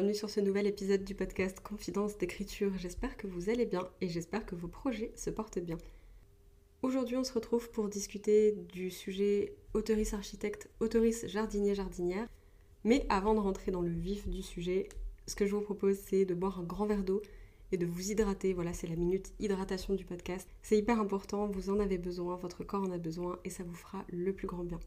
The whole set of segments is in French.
bienvenue sur ce nouvel épisode du podcast Confidence d'écriture. J'espère que vous allez bien et j'espère que vos projets se portent bien. Aujourd'hui, on se retrouve pour discuter du sujet autoris architecte, autoris jardinier jardinière. Mais avant de rentrer dans le vif du sujet, ce que je vous propose, c'est de boire un grand verre d'eau et de vous hydrater. Voilà, c'est la minute hydratation du podcast. C'est hyper important, vous en avez besoin, votre corps en a besoin et ça vous fera le plus grand bien.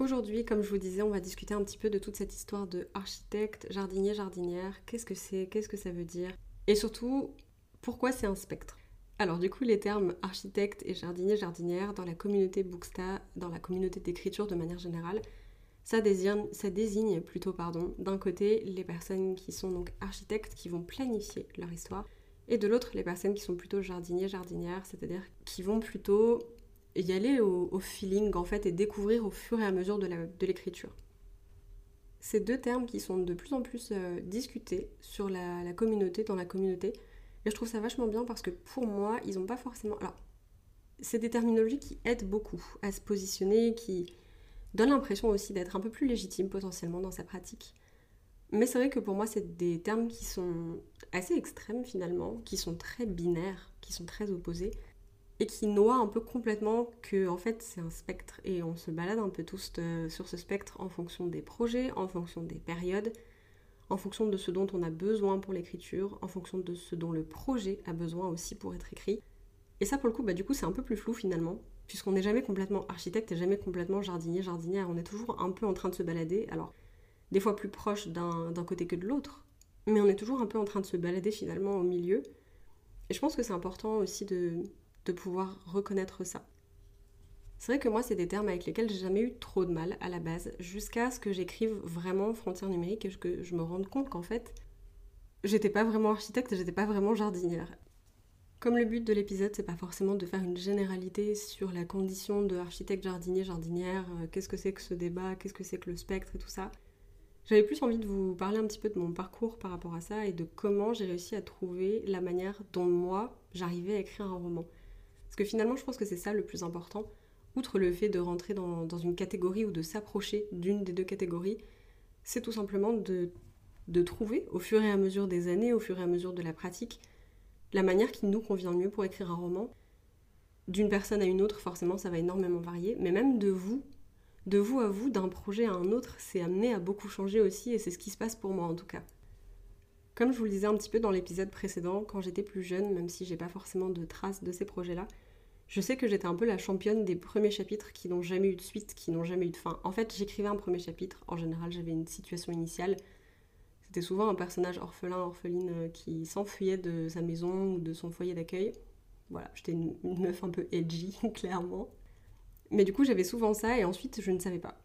Aujourd'hui, comme je vous disais, on va discuter un petit peu de toute cette histoire de architecte, jardinier, jardinière. Qu'est-ce que c'est? Qu'est-ce que ça veut dire? Et surtout, pourquoi c'est un spectre? Alors du coup, les termes architecte et jardinier, jardinière dans la communauté Booksta, dans la communauté d'écriture de manière générale, ça désigne, ça désigne plutôt pardon, d'un côté les personnes qui sont donc architectes qui vont planifier leur histoire et de l'autre les personnes qui sont plutôt jardiniers, jardinières, c'est-à-dire qui vont plutôt y aller au, feeling en fait et découvrir au fur et à mesure de l'écriture. Ces deux termes qui sont de plus en plus euh, discutés sur la, communauté, dans la communauté, et je trouve ça vachement bien parce que pour moi, ils n'ont pas forcément... Alors, c'est des terminologies qui aident beaucoup à se positionner, qui donnent l'impression aussi d'être un peu plus légitime potentiellement dans sa pratique. Mais c'est vrai que pour moi, c'est des termes qui sont assez extrêmes finalement, qui sont très binaires, qui sont très opposés et qui noie un peu complètement que en fait c'est un spectre et on se balade un peu tous euh, sur ce spectre en fonction des projets, en fonction des périodes, en fonction de ce dont on a besoin pour l'écriture, en fonction de ce dont le projet a besoin aussi pour être écrit. Et ça pour le coup, bah, du coup c'est un peu plus flou finalement, puisqu'on n'est jamais complètement architecte et jamais complètement jardinier, jardinière, on est toujours un peu en train de se balader, alors des fois plus proche d'un côté que de l'autre, mais on est toujours un peu en train de se balader finalement au milieu. Et je pense que c'est important aussi de, de pouvoir reconnaître ça. C'est vrai que moi, c'est des termes avec lesquels j'ai jamais eu trop de mal à la base, jusqu'à ce que j'écrive vraiment frontières numériques et que je me rende compte qu'en fait, j'étais pas vraiment architecte, j'étais pas vraiment jardinière. Comme le but de l'épisode, c'est pas forcément de faire une généralité sur la condition de architecte, jardinier, jardinière, euh, qu'est-ce que c'est que ce débat, qu'est-ce que c'est que le spectre et tout ça. J'avais plus envie de vous parler un petit peu de mon parcours par rapport à ça et de comment j'ai réussi à trouver la manière dont moi j'arrivais à écrire un roman. Parce que finalement, je pense que c'est ça le plus important. Outre le fait de rentrer dans, une catégorie ou de s'approcher d'une des deux catégories, c'est tout simplement de, de trouver, au fur et à mesure des années, au fur et à mesure de la pratique, la manière qui nous convient le mieux pour écrire un roman. D'une personne à une autre, forcément, ça va énormément varier, mais même de vous, de vous à vous, d'un projet à un autre, c'est amené à beaucoup changer aussi, et c'est ce qui se passe pour moi en tout cas. Comme je vous le disais un petit peu dans l'épisode précédent, quand j'étais plus jeune, même si j'ai pas forcément de traces de ces projets-là, je sais que j'étais un peu la championne des premiers chapitres qui n'ont jamais eu de suite, qui n'ont jamais eu de fin. En fait, j'écrivais un premier chapitre, en général j'avais une situation initiale. C'était souvent un personnage orphelin, orpheline euh, qui s'enfuyait de sa maison ou de son foyer d'accueil. Voilà, j'étais une, meuf un peu edgy, clairement. Mais du coup, j'avais souvent ça et ensuite, je ne savais pas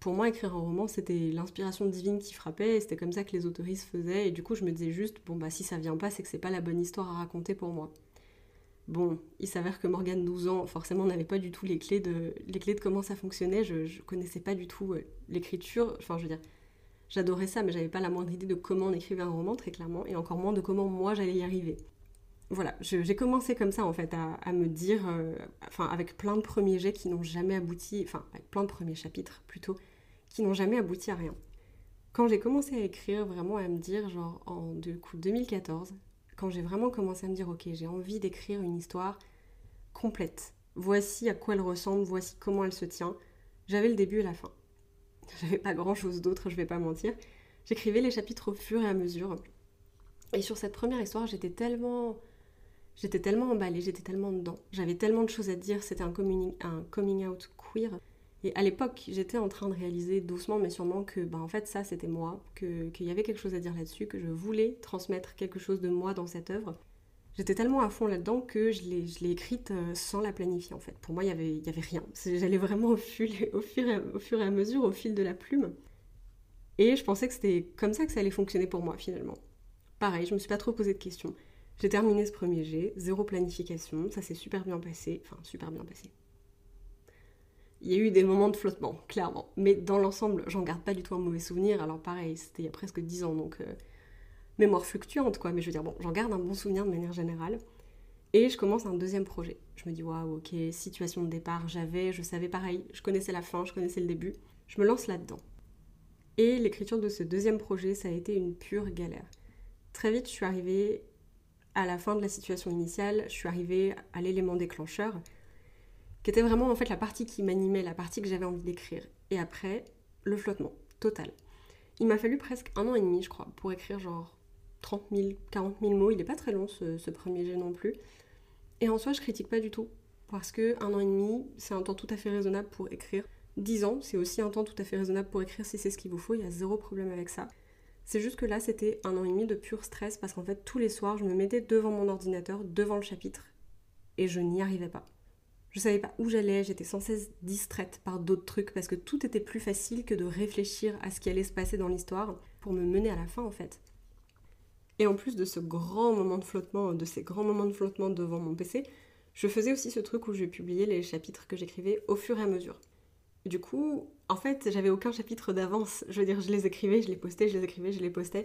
pour moi, écrire un roman, c'était l'inspiration divine qui frappait, et c'était comme ça que les autoristes faisaient, et du coup, je me disais juste, bon, bah, si ça vient pas, c'est que c'est pas la bonne histoire à raconter pour moi. Bon, il s'avère que Morgane, 12 ans, forcément, n'avait pas du tout les clés de, les de comment ça fonctionnait, je, je connaissais pas du tout euh, l'écriture, enfin, je veux dire, j'adorais ça, mais j'avais pas la moindre idée de comment on écrivait un roman, très clairement, et encore moins de comment moi j'allais y arriver. Voilà, j'ai commencé comme ça en fait à, me dire, euh, enfin avec plein de premiers jets qui n'ont jamais abouti, enfin avec plein de premiers chapitres plutôt, qui n'ont jamais abouti à rien. Quand j'ai commencé à écrire, vraiment à me dire, genre en coup, 2014, quand j'ai vraiment commencé à me dire, ok, j'ai envie d'écrire une histoire complète. Voici à quoi elle ressemble, voici comment elle se tient. J'avais le début et la fin. J'avais pas grand chose d'autre, je vais pas mentir. J'écrivais les chapitres au fur et à mesure. Et sur cette première histoire, j'étais tellement. J'étais tellement emballée, j'étais tellement dedans. J'avais tellement de choses à dire, c'était un coming, un coming out queer. Et à l'époque, j'étais en train de réaliser doucement mais sûrement que ben, en fait ça c'était moi, qu'il y avait quelque chose à dire là-dessus, que je voulais transmettre quelque chose de moi dans cette œuvre. J'étais tellement à fond là-dedans que je l'ai écrite euh, sans la planifier en fait. Pour moi, il n'y avait, y avait rien. J'allais vraiment au, au, fur et, au fur et à mesure, au fil de la plume. Et je pensais que c'était comme ça que ça allait fonctionner pour moi finalement. Pareil, je me suis pas trop posé de questions. J'ai terminé ce premier jet, zéro planification, ça s'est super bien passé, enfin super bien passé. Il y a eu des moments de flottement, clairement, mais dans l'ensemble, j'en garde pas du tout un mauvais souvenir. Alors pareil, c'était il y a presque 10 ans, donc euh, mémoire fluctuante quoi, mais je veux dire, bon, j'en garde un bon souvenir de manière générale. Et je commence un deuxième projet. Je me dis, waouh, ok, situation de départ, j'avais, je savais pareil, je connaissais la fin, je connaissais le début. Je me lance là-dedans. Et l'écriture de ce deuxième projet, ça a été une pure galère. Très vite, je suis arrivée à la fin de la situation initiale, je suis arrivée à l'élément déclencheur, qui était vraiment en fait la partie qui m'animait, la partie que j'avais envie d'écrire. Et après, le flottement, total. Il m'a fallu presque un an et demi, je crois, pour écrire genre 30 000, 40 000 mots. Il n'est pas très long ce, premier jet non plus. Et en soi, je critique pas du tout. Parce que un an et demi, c'est un temps tout à fait raisonnable pour écrire. 10 ans, c'est aussi un temps tout à fait raisonnable pour écrire si c'est ce qu'il vous faut. Il y a zéro problème avec ça. C'est juste que là, c'était un an et demi de pur stress parce qu'en fait, tous les soirs, je me mettais devant mon ordinateur, devant le chapitre, et je n'y arrivais pas. Je savais pas où j'allais, j'étais sans cesse distraite par d'autres trucs parce que tout était plus facile que de réfléchir à ce qui allait se passer dans l'histoire pour me mener à la fin en fait. Et en plus de ce grand moment de flottement, de ces grands moments de flottement devant mon PC, je faisais aussi ce truc où je publiais les chapitres que j'écrivais au fur et à mesure. Du coup, en fait, j'avais aucun chapitre d'avance. Je veux dire, je les écrivais, je les postais, je les écrivais, je les postais.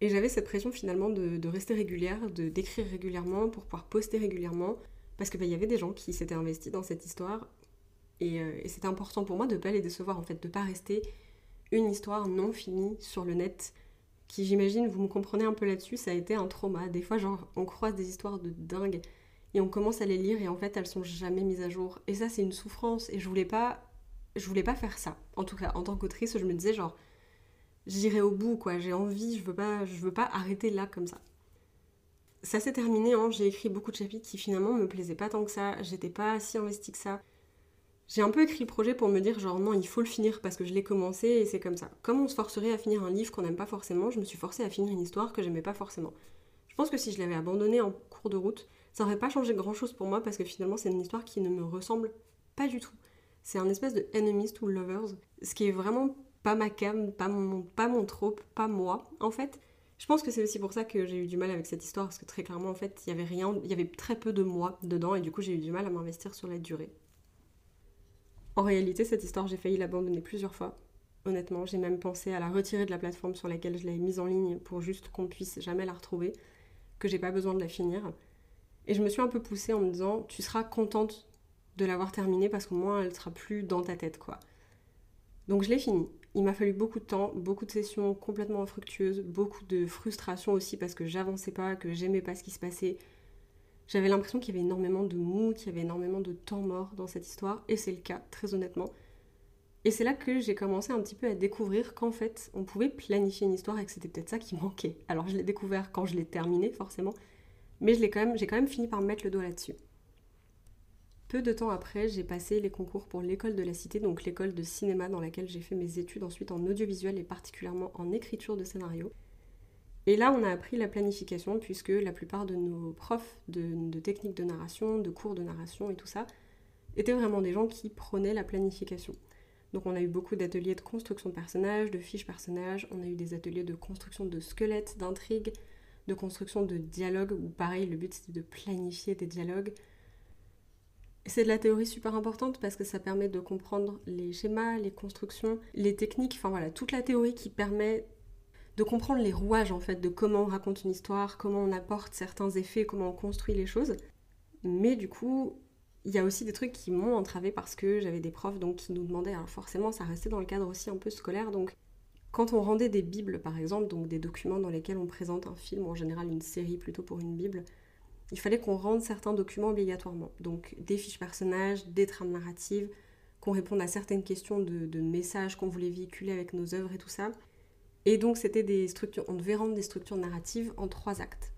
Et j'avais cette pression finalement de, rester régulière, de d'écrire régulièrement pour pouvoir poster régulièrement. Parce qu'il bah, y avait des gens qui s'étaient investis dans cette histoire. Et, euh, c'était important pour moi de ne pas les décevoir, en fait, de pas rester une histoire non finie sur le net qui j'imagine, vous me comprenez un peu là-dessus, ça a été un trauma. Des fois, genre, on croise des histoires de dingue et on commence à les lire et en fait, elles sont jamais mises à jour. Et ça, c'est une souffrance et je voulais pas, je voulais pas faire ça. En tout cas, en tant qu'autrice, je me disais genre, j'irai au bout, quoi. J'ai envie, je veux pas, je veux pas arrêter là comme ça. Ça s'est terminé, hein. j'ai écrit beaucoup de chapitres qui finalement me plaisaient pas tant que ça. J'étais pas si investie que ça. J'ai un peu écrit le projet pour me dire genre non, il faut le finir parce que je l'ai commencé et c'est comme ça. Comme on se forcerait à finir un livre qu'on n'aime pas forcément, je me suis forcée à finir une histoire que j'aimais pas forcément. Je pense que si je l'avais abandonnée en cours de route, ça aurait pas changé grand chose pour moi parce que finalement c'est une histoire qui ne me ressemble pas du tout. C'est un espèce de enemies to lovers, ce qui est vraiment pas ma cam, pas mon, pas trope, pas moi en fait. Je pense que c'est aussi pour ça que j'ai eu du mal avec cette histoire parce que très clairement en fait il y avait rien, il y avait très peu de moi dedans et du coup j'ai eu du mal à m'investir sur la durée. En réalité, cette histoire, j'ai failli l'abandonner plusieurs fois. Honnêtement, j'ai même pensé à la retirer de la plateforme sur laquelle je l'avais mise en ligne pour juste qu'on puisse jamais la retrouver, que j'ai pas besoin de la finir. Et je me suis un peu poussée en me disant, tu seras contente de l'avoir terminée parce qu'au moins elle sera plus dans ta tête, quoi. Donc je l'ai fini. Il m'a fallu beaucoup de temps, beaucoup de sessions complètement infructueuses, beaucoup de frustration aussi parce que j'avançais pas, que j'aimais pas ce qui se passait, j'avais l'impression qu'il y avait énormément de mou, qu'il y avait énormément de temps mort dans cette histoire, et c'est le cas, très honnêtement. Et c'est là que j'ai commencé un petit peu à découvrir qu'en fait, on pouvait planifier une histoire et que c'était peut-être ça qui manquait. Alors je l'ai découvert quand je l'ai terminé, forcément, mais j'ai quand, quand même fini par mettre le doigt là-dessus. Peu de temps après, j'ai passé les concours pour l'école de la cité, donc l'école de cinéma dans laquelle j'ai fait mes études ensuite en audiovisuel et particulièrement en écriture de scénario. Et là, on a appris la planification, puisque la plupart de nos profs de, techniques de narration, de cours de narration et tout ça, étaient vraiment des gens qui prenaient la planification. Donc on a eu beaucoup d'ateliers de construction de personnages, de fiches personnages, on a eu des ateliers de construction de squelettes, d'intrigues, de construction de dialogues, où pareil, le but c'était de planifier des dialogues. C'est de la théorie super importante parce que ça permet de comprendre les schémas, les constructions, les techniques, enfin voilà, toute la théorie qui permet de comprendre les rouages en fait de comment on raconte une histoire, comment on apporte certains effets, comment on construit les choses. Mais du coup, il y a aussi des trucs qui m'ont entravé parce que j'avais des profs donc qui nous demandaient, alors forcément ça restait dans le cadre aussi un peu scolaire, donc quand on rendait des bibles par exemple, donc des documents dans lesquels on présente un film, en général une série plutôt pour une bible, il fallait qu'on rende certains documents obligatoirement. Donc des fiches personnages, des trames narratives, qu'on réponde à certaines questions de, messages qu'on voulait véhiculer avec nos œuvres et tout ça. Et donc c'était des structures, on devait rendre des structures narratives en trois actes.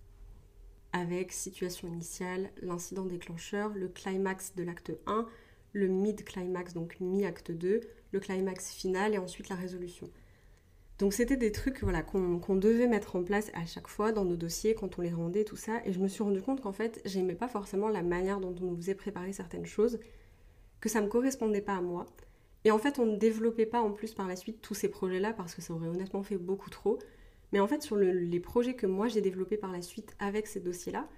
Avec situation initiale, l'incident déclencheur, le climax de l'acte 1, le mid-climax, donc mi-acte 2, le climax final et ensuite la résolution. Donc c'était des trucs voilà, qu'on devait mettre en place à chaque fois dans nos dossiers quand on les rendait, tout ça. Et je me suis rendu compte qu'en fait, j'aimais pas forcément la manière dont on nous faisait préparer certaines choses, que ça me correspondait pas à moi. Et en fait, on ne développait pas en plus par la suite tous ces projets-là parce que ça aurait honnêtement fait beaucoup trop. Mais en fait, sur les projets que moi j'ai développés par la suite avec ces dossiers-là,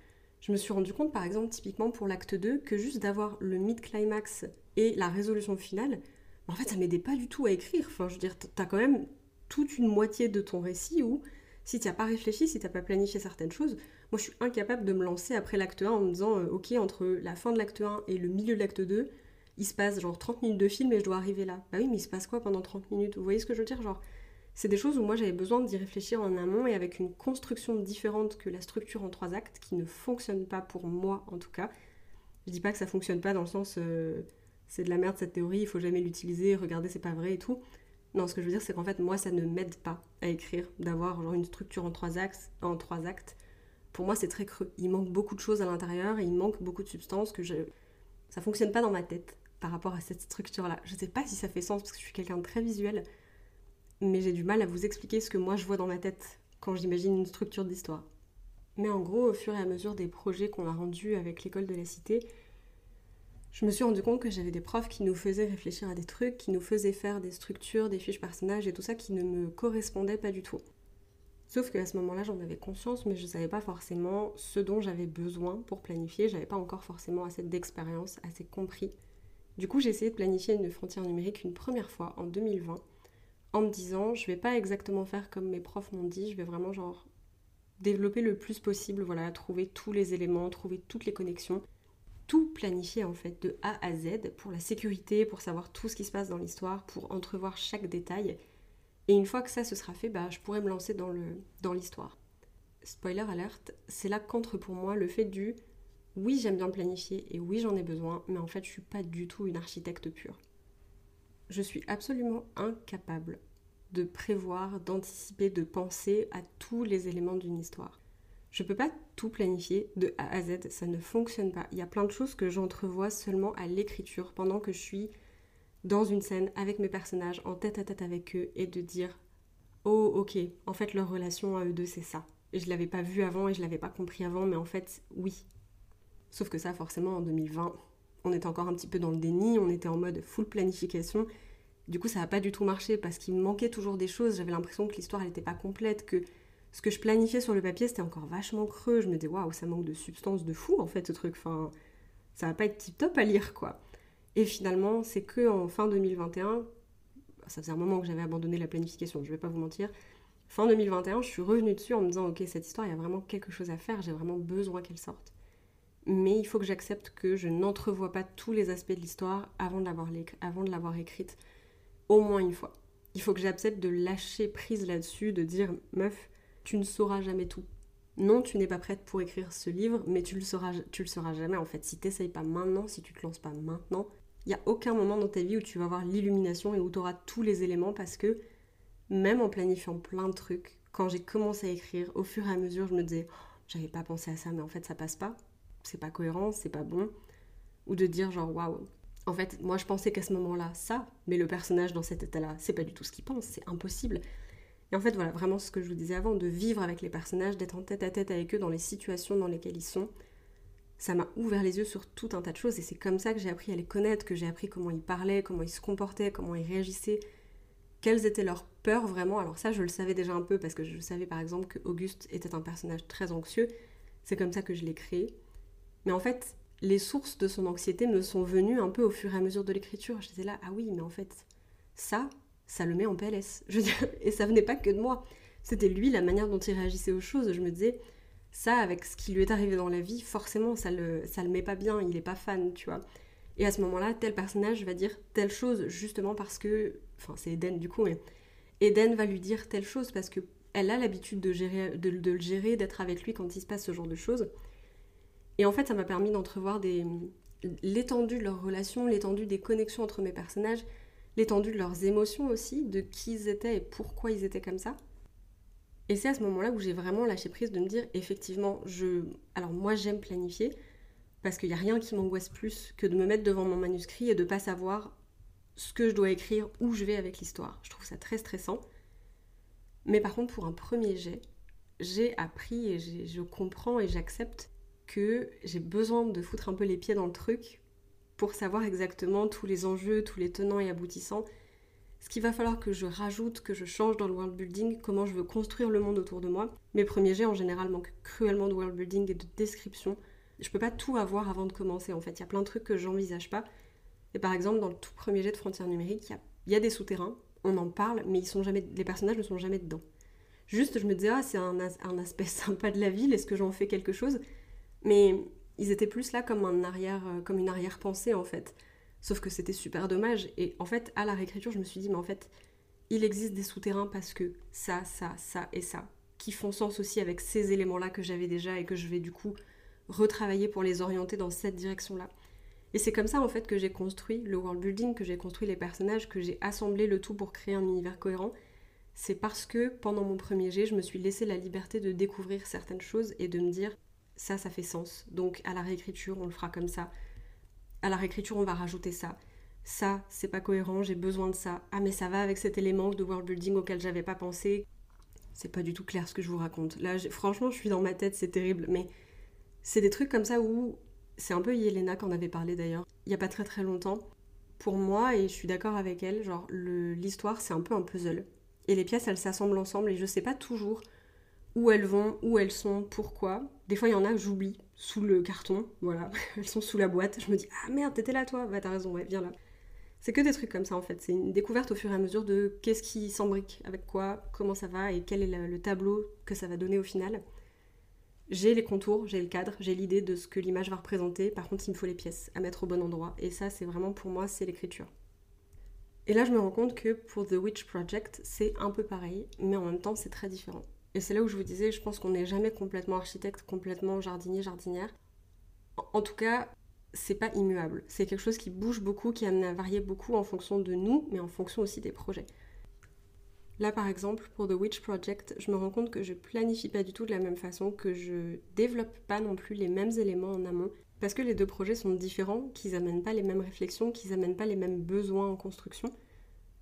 je me suis rendu compte, par exemple, typiquement pour l'acte 2, que juste d'avoir le mid-climax et la résolution finale, en fait, ça m'aidait pas du tout à écrire. Enfin, je veux dire, t'as quand même toute une moitié de ton récit où, si tu n'as pas réfléchi, si tu n'as pas planifié certaines choses, moi je suis incapable de me lancer après l'acte 1 en me disant, euh, ok, entre la fin de l'acte 1 et le milieu de l'acte 2, il se passe genre 30 minutes de film et je dois arriver là. Bah oui, mais il se passe quoi pendant 30 minutes? Vous voyez ce que je veux dire? Genre, c'est des choses où moi j'avais besoin d'y réfléchir en amont et avec une construction différente que la structure en trois actes qui ne fonctionne pas pour moi en tout cas. Je dis pas que ça fonctionne pas dans le sens euh, c'est de la merde cette théorie, il faut jamais l'utiliser, regardez c'est pas vrai et tout. Non, ce que je veux dire c'est qu'en fait moi ça ne m'aide pas à écrire, d'avoir une structure en trois actes, en trois actes. Pour moi c'est très creux. Il manque beaucoup de choses à l'intérieur et il manque beaucoup de substances que je ça fonctionne pas dans ma tête par rapport à cette structure là. Je sais pas si ça fait sens parce que je suis quelqu'un de très visuel mais j'ai du mal à vous expliquer ce que moi je vois dans ma tête quand j'imagine une structure d'histoire. Mais en gros, au fur et à mesure des projets qu'on a rendus avec l'école de la cité, je me suis rendu compte que j'avais des profs qui nous faisaient réfléchir à des trucs, qui nous faisaient faire des structures, des fiches personnages et tout ça qui ne me correspondaient pas du tout. Sauf qu'à ce moment-là, j'en avais conscience, mais je ne savais pas forcément ce dont j'avais besoin pour planifier. J'avais pas encore forcément assez d'expérience, assez compris. Du coup, j'ai essayé de planifier une frontière numérique une première fois en 2020 en me disant je vais pas exactement faire comme mes profs m'ont dit, je vais vraiment genre développer le plus possible, voilà, trouver tous les éléments, trouver toutes les connexions, tout planifier en fait de A à Z pour la sécurité, pour savoir tout ce qui se passe dans l'histoire, pour entrevoir chaque détail. Et une fois que ça se sera fait, bah, je pourrais me lancer dans l'histoire. Spoiler alerte, c'est là qu'entre pour moi le fait du oui j'aime bien planifier et oui j'en ai besoin, mais en fait je suis pas du tout une architecte pure je suis absolument incapable de prévoir, d'anticiper, de penser à tous les éléments d'une histoire. Je ne peux pas tout planifier de A à Z, ça ne fonctionne pas. Il y a plein de choses que j'entrevois seulement à l'écriture pendant que je suis dans une scène avec mes personnages, en tête à tête avec eux, et de dire Oh, ok, en fait, leur relation à eux deux, c'est ça. Et je l'avais pas vu avant et je l'avais pas compris avant, mais en fait, oui. Sauf que ça, forcément, en 2020, on était encore un petit peu dans le déni, on était en mode full planification. Du coup, ça n'a pas du tout marché parce qu'il manquait toujours des choses. J'avais l'impression que l'histoire n'était pas complète, que ce que je planifiais sur le papier c'était encore vachement creux. Je me disais waouh, ça manque de substance de fou en fait ce truc. Enfin, ça va pas être tip top à lire quoi. Et finalement, c'est que en fin 2021, ça faisait un moment que j'avais abandonné la planification, je vais pas vous mentir. Fin 2021, je suis revenue dessus en me disant ok, cette histoire, il y a vraiment quelque chose à faire, j'ai vraiment besoin qu'elle sorte mais il faut que j'accepte que je n'entrevois pas tous les aspects de l'histoire avant de l'avoir écrite au moins une fois. Il faut que j'accepte de lâcher prise là-dessus, de dire meuf, tu ne sauras jamais tout. Non, tu n'es pas prête pour écrire ce livre, mais tu le sauras, tu le sauras jamais en fait. Si tu n'essayes pas maintenant, si tu te lances pas maintenant, il n'y a aucun moment dans ta vie où tu vas avoir l'illumination et où tu auras tous les éléments parce que même en planifiant plein de trucs, quand j'ai commencé à écrire, au fur et à mesure, je me disais, oh, j'avais pas pensé à ça, mais en fait ça passe pas c'est pas cohérent, c'est pas bon. Ou de dire genre waouh, en fait, moi je pensais qu'à ce moment-là, ça, mais le personnage dans cet état-là, c'est pas du tout ce qu'il pense, c'est impossible. Et en fait, voilà, vraiment ce que je vous disais avant, de vivre avec les personnages, d'être en tête à tête avec eux dans les situations dans lesquelles ils sont, ça m'a ouvert les yeux sur tout un tas de choses et c'est comme ça que j'ai appris à les connaître, que j'ai appris comment ils parlaient, comment ils se comportaient, comment ils réagissaient, quelles étaient leurs peurs vraiment. Alors ça, je le savais déjà un peu parce que je savais par exemple que Auguste était un personnage très anxieux. C'est comme ça que je l'ai créé. Mais en fait, les sources de son anxiété me sont venues un peu au fur et à mesure de l'écriture. J'étais là, ah oui, mais en fait, ça, ça le met en PLS. Je veux dire, et ça venait pas que de moi. C'était lui, la manière dont il réagissait aux choses. Je me disais, ça, avec ce qui lui est arrivé dans la vie, forcément, ça le, ça le met pas bien. Il est pas fan, tu vois. Et à ce moment-là, tel personnage va dire telle chose justement parce que, enfin, c'est Eden du coup, mais Eden va lui dire telle chose parce que elle a l'habitude de, gérer, de le gérer, d'être avec lui quand il se passe ce genre de choses. Et en fait, ça m'a permis d'entrevoir l'étendue de leurs relations, l'étendue des connexions entre mes personnages, l'étendue de leurs émotions aussi, de qui ils étaient et pourquoi ils étaient comme ça. Et c'est à ce moment-là où j'ai vraiment lâché prise de me dire, effectivement, je... Alors moi j'aime planifier, parce qu'il n'y a rien qui m'angoisse plus que de me mettre devant mon manuscrit et de pas savoir ce que je dois écrire, où je vais avec l'histoire. Je trouve ça très stressant. Mais par contre, pour un premier jet, j'ai appris et je comprends et j'accepte que j'ai besoin de foutre un peu les pieds dans le truc pour savoir exactement tous les enjeux, tous les tenants et aboutissants. ce qu'il va falloir que je rajoute, que je change dans le world building, comment je veux construire le monde autour de moi. Mes premiers jets en général manquent cruellement de world building et de description. Je peux pas tout avoir avant de commencer en fait. Il y a plein de trucs que j'envisage pas. Et par exemple, dans le tout premier jet de frontières numériques, il y a, des souterrains, on en parle, mais ils sont jamais, les personnages ne sont jamais dedans. Juste, je me disais, ah, c'est un, un, aspect sympa de la ville, est-ce que j'en fais quelque chose? Mais ils étaient plus là comme, arrière, euh, comme une arrière-pensée en fait. Sauf que c'était super dommage. Et en fait, à la réécriture, je me suis dit, mais en fait, il existe des souterrains parce que ça, ça, ça et ça, qui font sens aussi avec ces éléments-là que j'avais déjà et que je vais du coup retravailler pour les orienter dans cette direction-là. Et c'est comme ça en fait que j'ai construit le world building, que j'ai construit les personnages, que j'ai assemblé le tout pour créer un univers cohérent. C'est parce que pendant mon premier jet, je me suis laissé la liberté de découvrir certaines choses et de me dire ça, ça fait sens. Donc à la réécriture, on le fera comme ça à la réécriture, on va rajouter ça. Ça, c'est pas cohérent, j'ai besoin de ça. Ah, mais ça va avec cet élément de world building auquel j'avais pas pensé. C'est pas du tout clair ce que je vous raconte. Là, franchement, je suis dans ma tête, c'est terrible, mais c'est des trucs comme ça où c'est un peu Yelena qu'en avait parlé d'ailleurs, il y a pas très très longtemps. Pour moi, et je suis d'accord avec elle, genre l'histoire c'est un peu un puzzle. Et les pièces elles s'assemblent ensemble et je sais pas toujours où elles vont, où elles sont, pourquoi. Des fois il y en a j'oublie sous le carton, voilà, elles sont sous la boîte. Je me dis, ah merde, t'étais là toi Bah t'as raison, ouais, viens là. C'est que des trucs comme ça en fait, c'est une découverte au fur et à mesure de qu'est-ce qui s'embrique avec quoi, comment ça va et quel est le, tableau que ça va donner au final. J'ai les contours, j'ai le cadre, j'ai l'idée de ce que l'image va représenter, par contre il me faut les pièces à mettre au bon endroit et ça c'est vraiment pour moi c'est l'écriture. Et là je me rends compte que pour The Witch Project c'est un peu pareil, mais en même temps c'est très différent. Et c'est là où je vous disais, je pense qu'on n'est jamais complètement architecte, complètement jardinier, jardinière. En tout cas, c'est pas immuable. C'est quelque chose qui bouge beaucoup, qui amène à varier beaucoup en fonction de nous, mais en fonction aussi des projets. Là, par exemple, pour The Witch Project, je me rends compte que je planifie pas du tout de la même façon, que je développe pas non plus les mêmes éléments en amont, parce que les deux projets sont différents, qu'ils amènent pas les mêmes réflexions, qu'ils amènent pas les mêmes besoins en construction.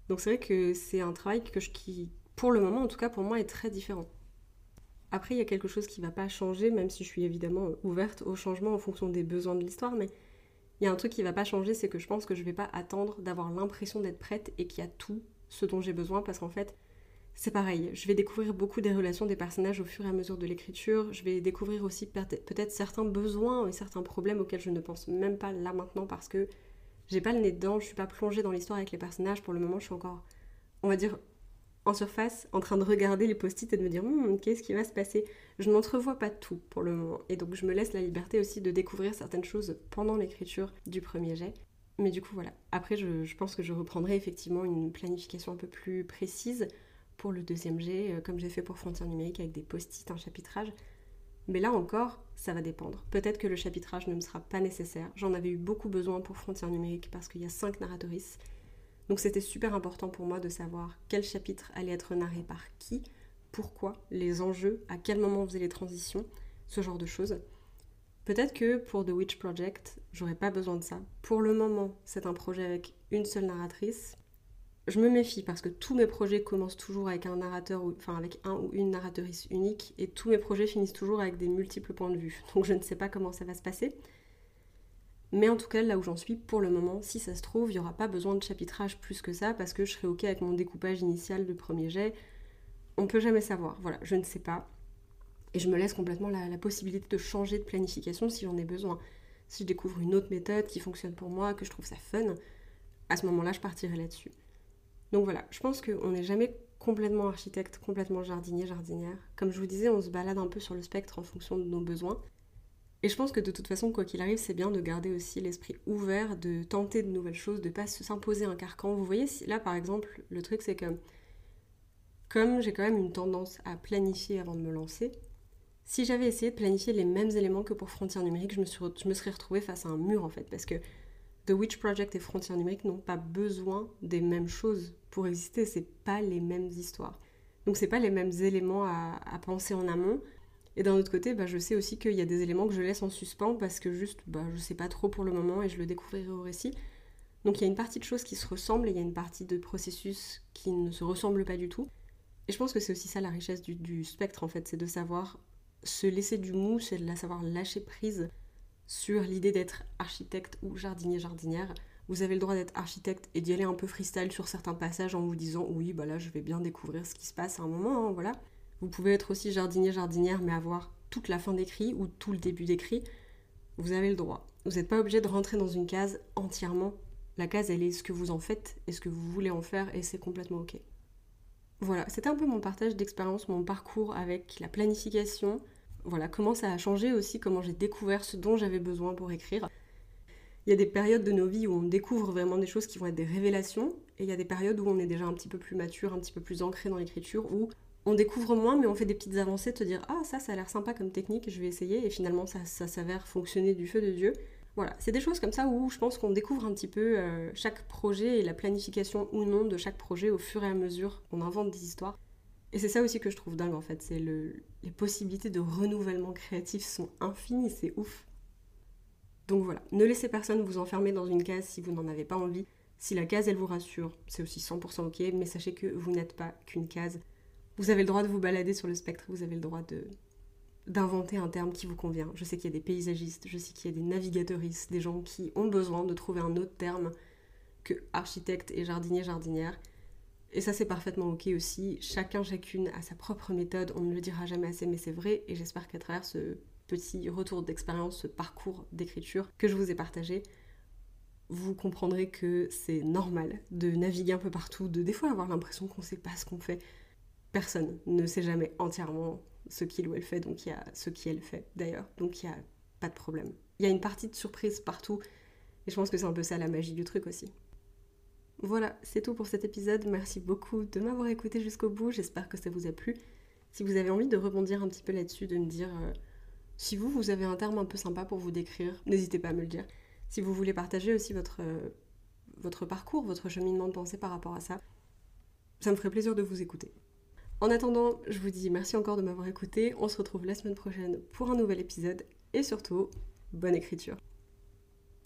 Donc c'est vrai que c'est un travail que je, qui, pour le moment, en tout cas pour moi, est très différent. Après, il y a quelque chose qui ne va pas changer, même si je suis évidemment ouverte au changement en fonction des besoins de l'histoire, mais il y a un truc qui ne va pas changer, c'est que je pense que je ne vais pas attendre d'avoir l'impression d'être prête et qu'il y a tout ce dont j'ai besoin, parce qu'en fait, c'est pareil, je vais découvrir beaucoup des relations des personnages au fur et à mesure de l'écriture, je vais découvrir aussi peut-être certains besoins et certains problèmes auxquels je ne pense même pas là maintenant parce que j'ai pas le nez dedans, je suis pas plongée dans l'histoire avec les personnages. Pour le moment, je suis encore, on va dire, en surface en train de regarder les post-it et de me dire hmm, qu'est-ce qui va se passer? Je n'entrevois pas tout pour le moment et donc je me laisse la liberté aussi de découvrir certaines choses pendant l'écriture du premier jet. Mais du coup voilà, après je, pense que je reprendrai effectivement une planification un peu plus précise pour le deuxième jet, euh, comme j'ai fait pour Frontières numériques avec des post-it, un chapitrage. Mais là encore, ça va dépendre. Peut-être que le chapitrage ne me sera pas nécessaire. J'en avais eu beaucoup besoin pour Frontières numériques parce qu'il y a cinq narratrices donc c'était super important pour moi de savoir quel chapitre allait être narré par qui, pourquoi, les enjeux, à quel moment on faisait les transitions, ce genre de choses. Peut-être que pour The Witch Project, j'aurais pas besoin de ça. Pour le moment, c'est un projet avec une seule narratrice. Je me méfie parce que tous mes projets commencent toujours avec un narrateur, enfin avec un ou une narratrice unique, et tous mes projets finissent toujours avec des multiples points de vue. Donc je ne sais pas comment ça va se passer. Mais en tout cas, là où j'en suis pour le moment, si ça se trouve, il n'y aura pas besoin de chapitrage plus que ça parce que je serai OK avec mon découpage initial du premier jet. On peut jamais savoir. Voilà, je ne sais pas. Et je me laisse complètement la, possibilité de changer de planification si j'en ai besoin. Si je découvre une autre méthode qui fonctionne pour moi, que je trouve ça fun, à ce moment-là, je partirai là-dessus. Donc voilà, je pense qu'on n'est jamais complètement architecte, complètement jardinier, jardinière. Comme je vous disais, on se balade un peu sur le spectre en fonction de nos besoins. Et je pense que de toute façon, quoi qu'il arrive, c'est bien de garder aussi l'esprit ouvert, de tenter de nouvelles choses, de pas s'imposer un carcan. Vous voyez, là par exemple, le truc c'est que comme j'ai quand même une tendance à planifier avant de me lancer, si j'avais essayé de planifier les mêmes éléments que pour Frontières numériques, je me, me serais retrouvée face à un mur en fait, parce que The Witch Project et Frontières numériques n'ont pas besoin des mêmes choses pour exister, c'est pas les mêmes histoires. Donc c'est pas les mêmes éléments à penser en amont. Et d'un autre côté, bah, je sais aussi qu'il y a des éléments que je laisse en suspens parce que juste, bah, je sais pas trop pour le moment et je le découvrirai au récit. Donc il y a une partie de choses qui se ressemblent et il y a une partie de processus qui ne se ressemblent pas du tout. Et je pense que c'est aussi ça la richesse du, spectre en fait, c'est de savoir se laisser du mou, c'est de la savoir lâcher prise sur l'idée d'être architecte ou jardinier-jardinière Vous avez le droit d'être architecte et d'y aller un peu freestyle sur certains passages en vous disant oui, bah là je vais bien découvrir ce qui se passe à un moment, hein, voilà. Vous pouvez être aussi jardinier, jardinière, mais avoir toute la fin d'écrit ou tout le début d'écrit. Vous avez le droit. Vous n'êtes pas obligé de rentrer dans une case entièrement. La case, elle est ce que vous en faites et ce que vous voulez en faire et c'est complètement ok. Voilà, c'était un peu mon partage d'expérience, mon parcours avec la planification. Voilà, comment ça a changé aussi, comment j'ai découvert ce dont j'avais besoin pour écrire. Il y a des périodes de nos vies où on découvre vraiment des choses qui vont être des révélations, et il y a des périodes où on est déjà un petit peu plus mature, un petit peu plus ancré dans l'écriture, où on découvre moins, mais on fait des petites avancées, te dire ah ça, ça a l'air sympa comme technique, je vais essayer, et finalement ça, ça s'avère fonctionner du feu de Dieu. Voilà, c'est des choses comme ça où je pense qu'on découvre un petit peu euh, chaque projet et la planification ou non de chaque projet au fur et à mesure qu'on invente des histoires. Et c'est ça aussi que je trouve dingue en fait, c'est le, les possibilités de renouvellement créatif sont infinies, c'est ouf. Donc voilà, ne laissez personne vous enfermer dans une case si vous n'en avez pas envie. Si la case elle vous rassure, c'est aussi 100% ok, mais sachez que vous n'êtes pas qu'une case. Vous avez le droit de vous balader sur le spectre, vous avez le droit de, d'inventer un terme qui vous convient. Je sais qu'il y a des paysagistes, je sais qu'il y a des navigateuristes, des gens qui ont besoin de trouver un autre terme que architecte et jardinier, jardinière. Et ça, c'est parfaitement ok aussi. Chacun, chacune a sa propre méthode. On ne le dira jamais assez, mais c'est vrai. Et j'espère qu'à travers ce petit retour d'expérience, ce parcours d'écriture que je vous ai partagé, vous comprendrez que c'est normal de naviguer un peu partout, de des fois avoir l'impression qu'on ne sait pas ce qu'on fait. Personne ne sait jamais entièrement ce qu'il ou elle fait, donc il y a ce qui elle fait d'ailleurs, donc il n'y a pas de problème. Il y a une partie de surprise partout, et je pense que c'est un peu ça la magie du truc aussi. Voilà, c'est tout pour cet épisode. Merci beaucoup de m'avoir écouté jusqu'au bout. J'espère que ça vous a plu. Si vous avez envie de rebondir un petit peu là-dessus, de me dire euh, si vous, vous avez un terme un peu sympa pour vous décrire, n'hésitez pas à me le dire. Si vous voulez partager aussi votre, euh, votre parcours, votre cheminement de pensée par rapport à ça, ça me ferait plaisir de vous écouter. En attendant, je vous dis merci encore de m'avoir écouté. On se retrouve la semaine prochaine pour un nouvel épisode et surtout, bonne écriture.